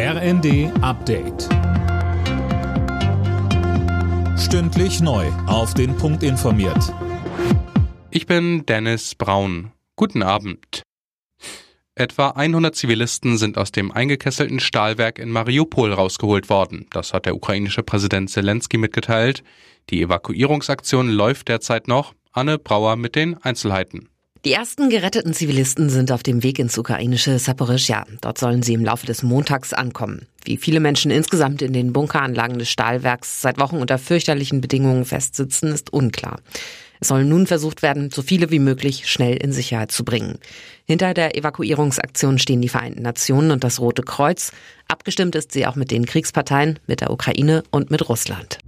RND Update. Stündlich neu. Auf den Punkt informiert. Ich bin Dennis Braun. Guten Abend. Etwa 100 Zivilisten sind aus dem eingekesselten Stahlwerk in Mariupol rausgeholt worden. Das hat der ukrainische Präsident Zelensky mitgeteilt. Die Evakuierungsaktion läuft derzeit noch. Anne Brauer mit den Einzelheiten. Die ersten geretteten Zivilisten sind auf dem Weg ins ukrainische Saporischja. Dort sollen sie im Laufe des Montags ankommen. Wie viele Menschen insgesamt in den Bunkeranlagen des Stahlwerks seit Wochen unter fürchterlichen Bedingungen festsitzen, ist unklar. Es soll nun versucht werden, so viele wie möglich schnell in Sicherheit zu bringen. Hinter der Evakuierungsaktion stehen die Vereinten Nationen und das Rote Kreuz. Abgestimmt ist sie auch mit den Kriegsparteien, mit der Ukraine und mit Russland.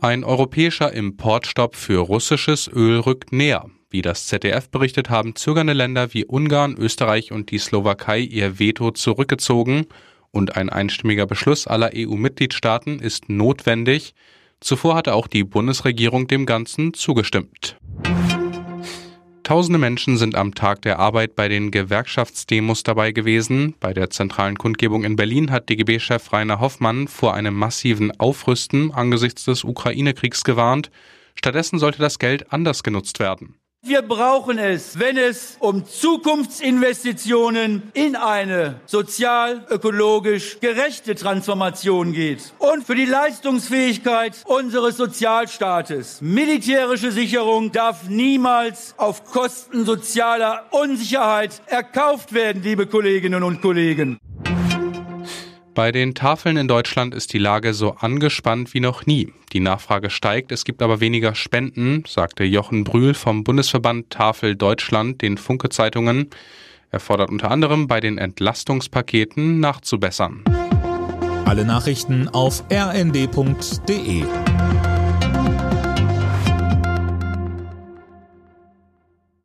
Ein europäischer Importstopp für russisches Öl rückt näher. Wie das ZDF berichtet, haben zögernde Länder wie Ungarn, Österreich und die Slowakei ihr Veto zurückgezogen und ein einstimmiger Beschluss aller EU-Mitgliedstaaten ist notwendig. Zuvor hatte auch die Bundesregierung dem Ganzen zugestimmt. Tausende Menschen sind am Tag der Arbeit bei den Gewerkschaftsdemos dabei gewesen. Bei der zentralen Kundgebung in Berlin hat DGB-Chef Rainer Hoffmann vor einem massiven Aufrüsten angesichts des Ukraine-Kriegs gewarnt. Stattdessen sollte das Geld anders genutzt werden. Wir brauchen es, wenn es um Zukunftsinvestitionen in eine sozial-ökologisch gerechte Transformation geht und für die Leistungsfähigkeit unseres Sozialstaates. Militärische Sicherung darf niemals auf Kosten sozialer Unsicherheit erkauft werden, liebe Kolleginnen und Kollegen. Bei den Tafeln in Deutschland ist die Lage so angespannt wie noch nie. Die Nachfrage steigt, es gibt aber weniger Spenden, sagte Jochen Brühl vom Bundesverband Tafel Deutschland den Funke Zeitungen. Er fordert unter anderem bei den Entlastungspaketen nachzubessern. Alle Nachrichten auf rnd.de